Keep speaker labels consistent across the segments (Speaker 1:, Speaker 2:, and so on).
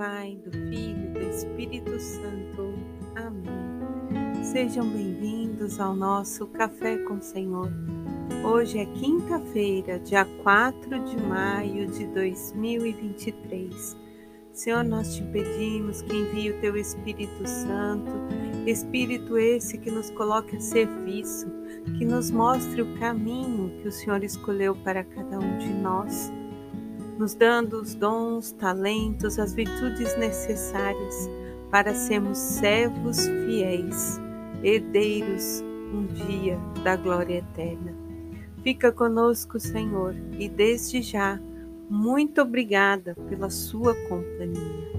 Speaker 1: Pai, do Filho e do Espírito Santo. Amém. Sejam bem-vindos ao nosso Café com o Senhor. Hoje é quinta-feira, dia 4 de maio de 2023. Senhor, nós te pedimos que envie o teu Espírito Santo, Espírito esse que nos coloque a serviço, que nos mostre o caminho que o Senhor escolheu para cada um de nós nos dando os dons, talentos, as virtudes necessárias para sermos servos fiéis, herdeiros um dia da glória eterna. Fica conosco, Senhor, e desde já, muito obrigada pela sua companhia.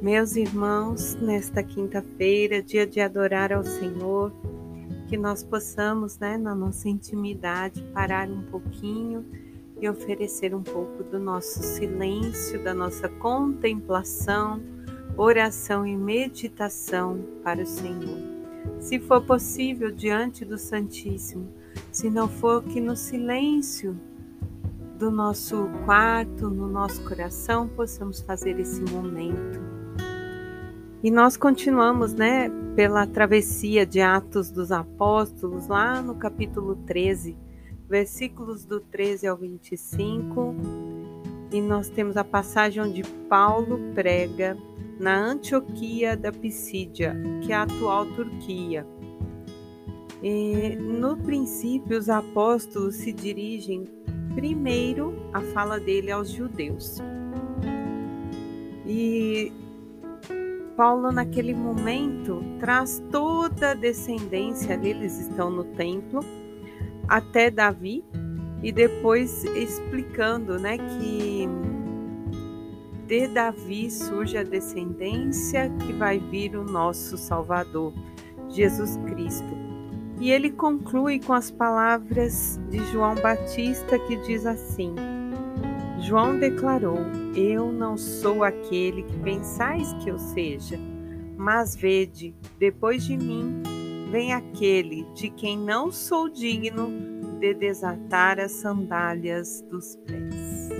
Speaker 1: Meus irmãos, nesta quinta-feira, dia de adorar ao Senhor, que nós possamos, né, na nossa intimidade, parar um pouquinho e oferecer um pouco do nosso silêncio, da nossa contemplação, oração e meditação para o Senhor. Se for possível, diante do Santíssimo, se não for que no silêncio do nosso quarto, no nosso coração, possamos fazer esse momento. E nós continuamos, né, pela travessia de Atos dos Apóstolos, lá no capítulo 13 versículos do 13 ao 25, e nós temos a passagem onde Paulo prega na Antioquia da Pisídia, que é a atual Turquia. E, no princípio, os apóstolos se dirigem primeiro a fala dele aos judeus. E Paulo, naquele momento, traz toda a descendência, eles estão no templo, até Davi e depois explicando, né, que de Davi surge a descendência que vai vir o nosso Salvador, Jesus Cristo. E ele conclui com as palavras de João Batista que diz assim: João declarou: Eu não sou aquele que pensais que eu seja, mas vede, depois de mim vem aquele de quem não sou digno de desatar as sandálias dos pés.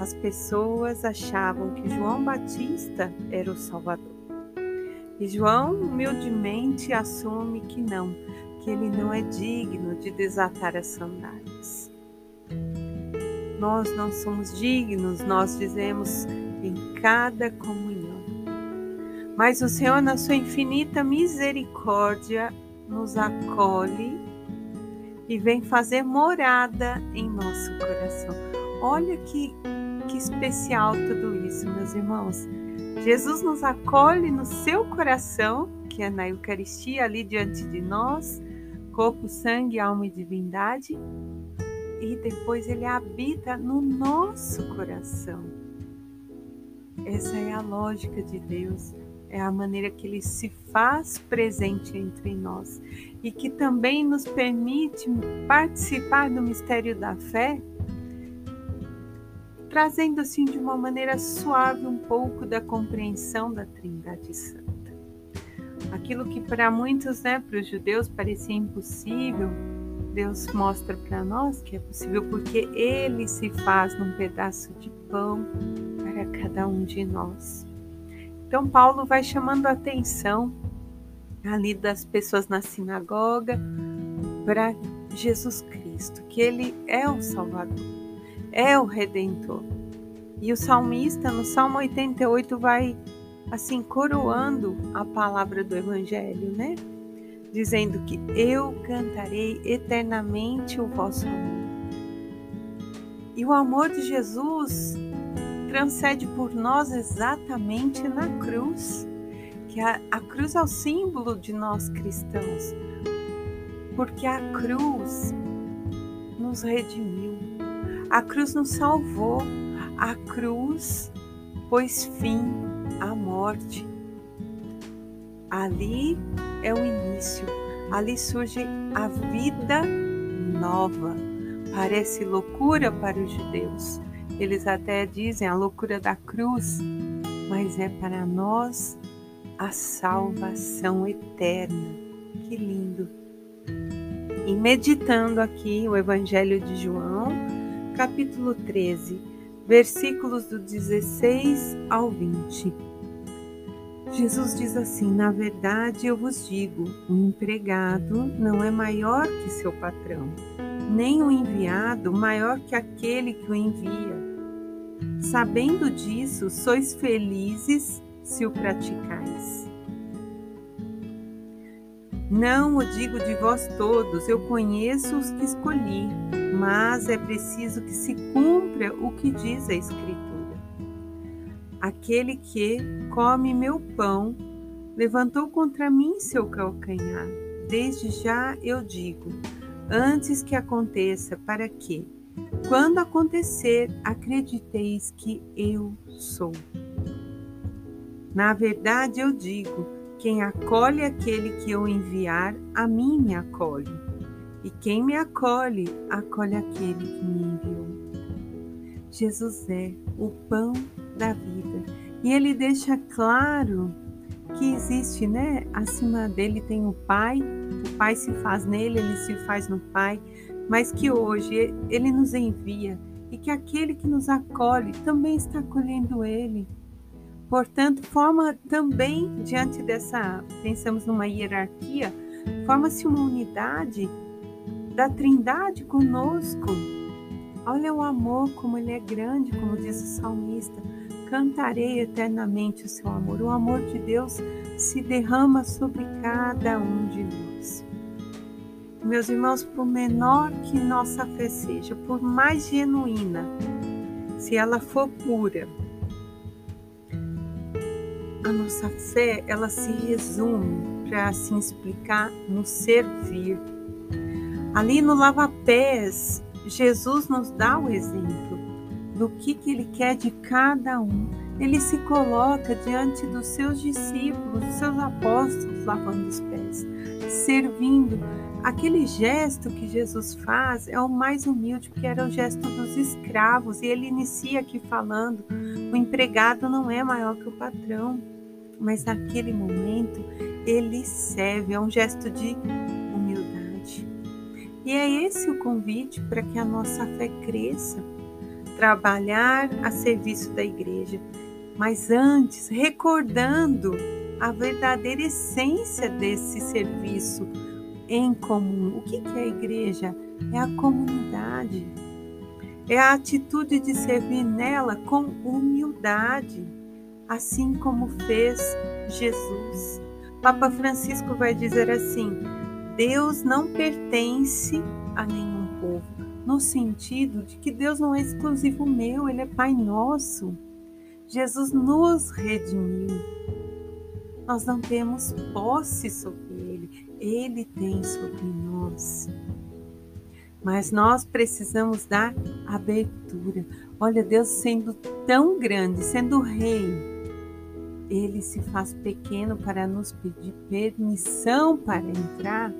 Speaker 1: As pessoas achavam que João Batista era o Salvador. E João humildemente assume que não, que ele não é digno de desatar as sandálias. Nós não somos dignos, nós dizemos em cada comunhão mas o Senhor, na sua infinita misericórdia, nos acolhe e vem fazer morada em nosso coração. Olha que, que especial tudo isso, meus irmãos. Jesus nos acolhe no seu coração, que é na Eucaristia, ali diante de nós, corpo, sangue, alma e divindade, e depois ele habita no nosso coração. Essa é a lógica de Deus é a maneira que ele se faz presente entre nós e que também nos permite participar do mistério da fé, trazendo assim de uma maneira suave um pouco da compreensão da Trindade Santa. Aquilo que para muitos, né, para os judeus parecia impossível, Deus mostra para nós que é possível porque ele se faz num pedaço de pão para cada um de nós. Então, Paulo vai chamando a atenção ali das pessoas na sinagoga para Jesus Cristo, que ele é o Salvador, é o Redentor. E o salmista, no Salmo 88, vai assim coroando a palavra do Evangelho, né? Dizendo que eu cantarei eternamente o vosso amor. E o amor de Jesus transcende por nós exatamente na cruz, que a, a cruz é o símbolo de nós cristãos, porque a cruz nos redimiu, a cruz nos salvou, a cruz pôs fim à morte. Ali é o início, ali surge a vida nova. Parece loucura para os judeus, eles até dizem a loucura da cruz, mas é para nós a salvação eterna. Que lindo! E meditando aqui o Evangelho de João, capítulo 13, versículos do 16 ao 20. Jesus diz assim: Na verdade, eu vos digo, o empregado não é maior que seu patrão, nem o enviado maior que aquele que o envia. Sabendo disso, sois felizes se o praticais. Não o digo de vós todos, eu conheço os que escolhi, mas é preciso que se cumpra o que diz a Escritura. Aquele que come meu pão levantou contra mim seu calcanhar. Desde já eu digo, antes que aconteça, para que, quando acontecer, acrediteis que eu sou. Na verdade, eu digo: quem acolhe aquele que eu enviar, a mim me acolhe. E quem me acolhe, acolhe aquele que me enviou. Jesus é o pão da vida. E ele deixa claro que existe, né? Acima dele tem o Pai, o Pai se faz nele, ele se faz no Pai, mas que hoje ele nos envia e que aquele que nos acolhe também está acolhendo ele. Portanto, forma também, diante dessa, pensamos numa hierarquia, forma-se uma unidade da Trindade conosco. Olha o amor, como ele é grande, como diz o salmista. Cantarei eternamente o seu amor. O amor de Deus se derrama sobre cada um de nós. Meus irmãos, por menor que nossa fé seja, por mais genuína, se ela for pura, a nossa fé ela se resume para se assim explicar no servir. Ali no lava-pés, Jesus nos dá o exemplo do que, que ele quer de cada um. Ele se coloca diante dos seus discípulos, dos seus apóstolos, lavando os pés, servindo. Aquele gesto que Jesus faz é o mais humilde, porque era o gesto dos escravos. E ele inicia aqui falando: o empregado não é maior que o patrão mas naquele momento ele serve, é um gesto de humildade. E é esse o convite para que a nossa fé cresça, trabalhar a serviço da igreja, mas antes recordando a verdadeira essência desse serviço em comum. O que é a igreja? É a comunidade. É a atitude de servir nela com humildade assim como fez Jesus. Papa Francisco vai dizer assim: Deus não pertence a nenhum povo, no sentido de que Deus não é exclusivo meu, ele é Pai nosso. Jesus nos redimiu. Nós não temos posse sobre ele, tem sobre nós. Mas nós precisamos dar abertura. Olha, Deus sendo tão grande, sendo rei, ele se faz pequeno para nos pedir permissão para entrar.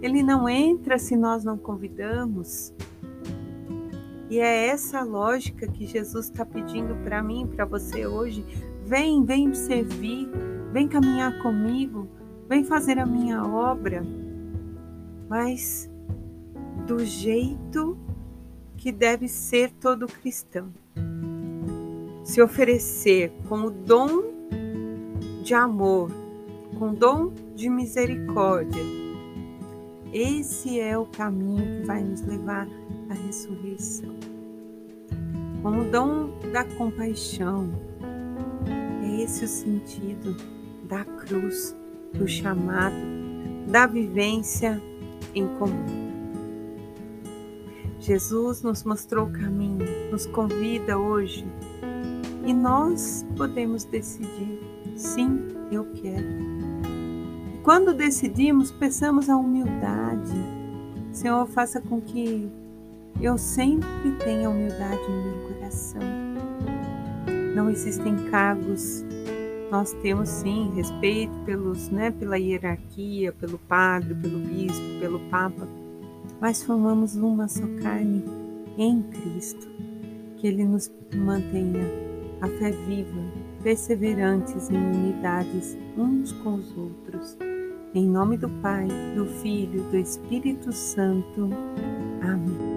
Speaker 1: Ele não entra se nós não convidamos. E é essa lógica que Jesus está pedindo para mim, para você hoje. Vem, vem servir, vem caminhar comigo, vem fazer a minha obra, mas do jeito que deve ser todo cristão. Se oferecer como dom de amor, com dom de misericórdia. Esse é o caminho que vai nos levar à ressurreição. Com o dom da compaixão, é esse o sentido da cruz, do chamado, da vivência em comum. Jesus nos mostrou o caminho, nos convida hoje e nós podemos decidir Sim, eu quero. Quando decidimos, peçamos a humildade. Senhor, faça com que eu sempre tenha humildade em meu coração. Não existem cargos. Nós temos sim respeito pelos, né, pela hierarquia, pelo padre, pelo bispo, pelo papa, mas formamos uma só carne em Cristo. Que Ele nos mantenha a fé viva, perseverantes em unidades uns com os outros. Em nome do Pai, do Filho do Espírito Santo. Amém.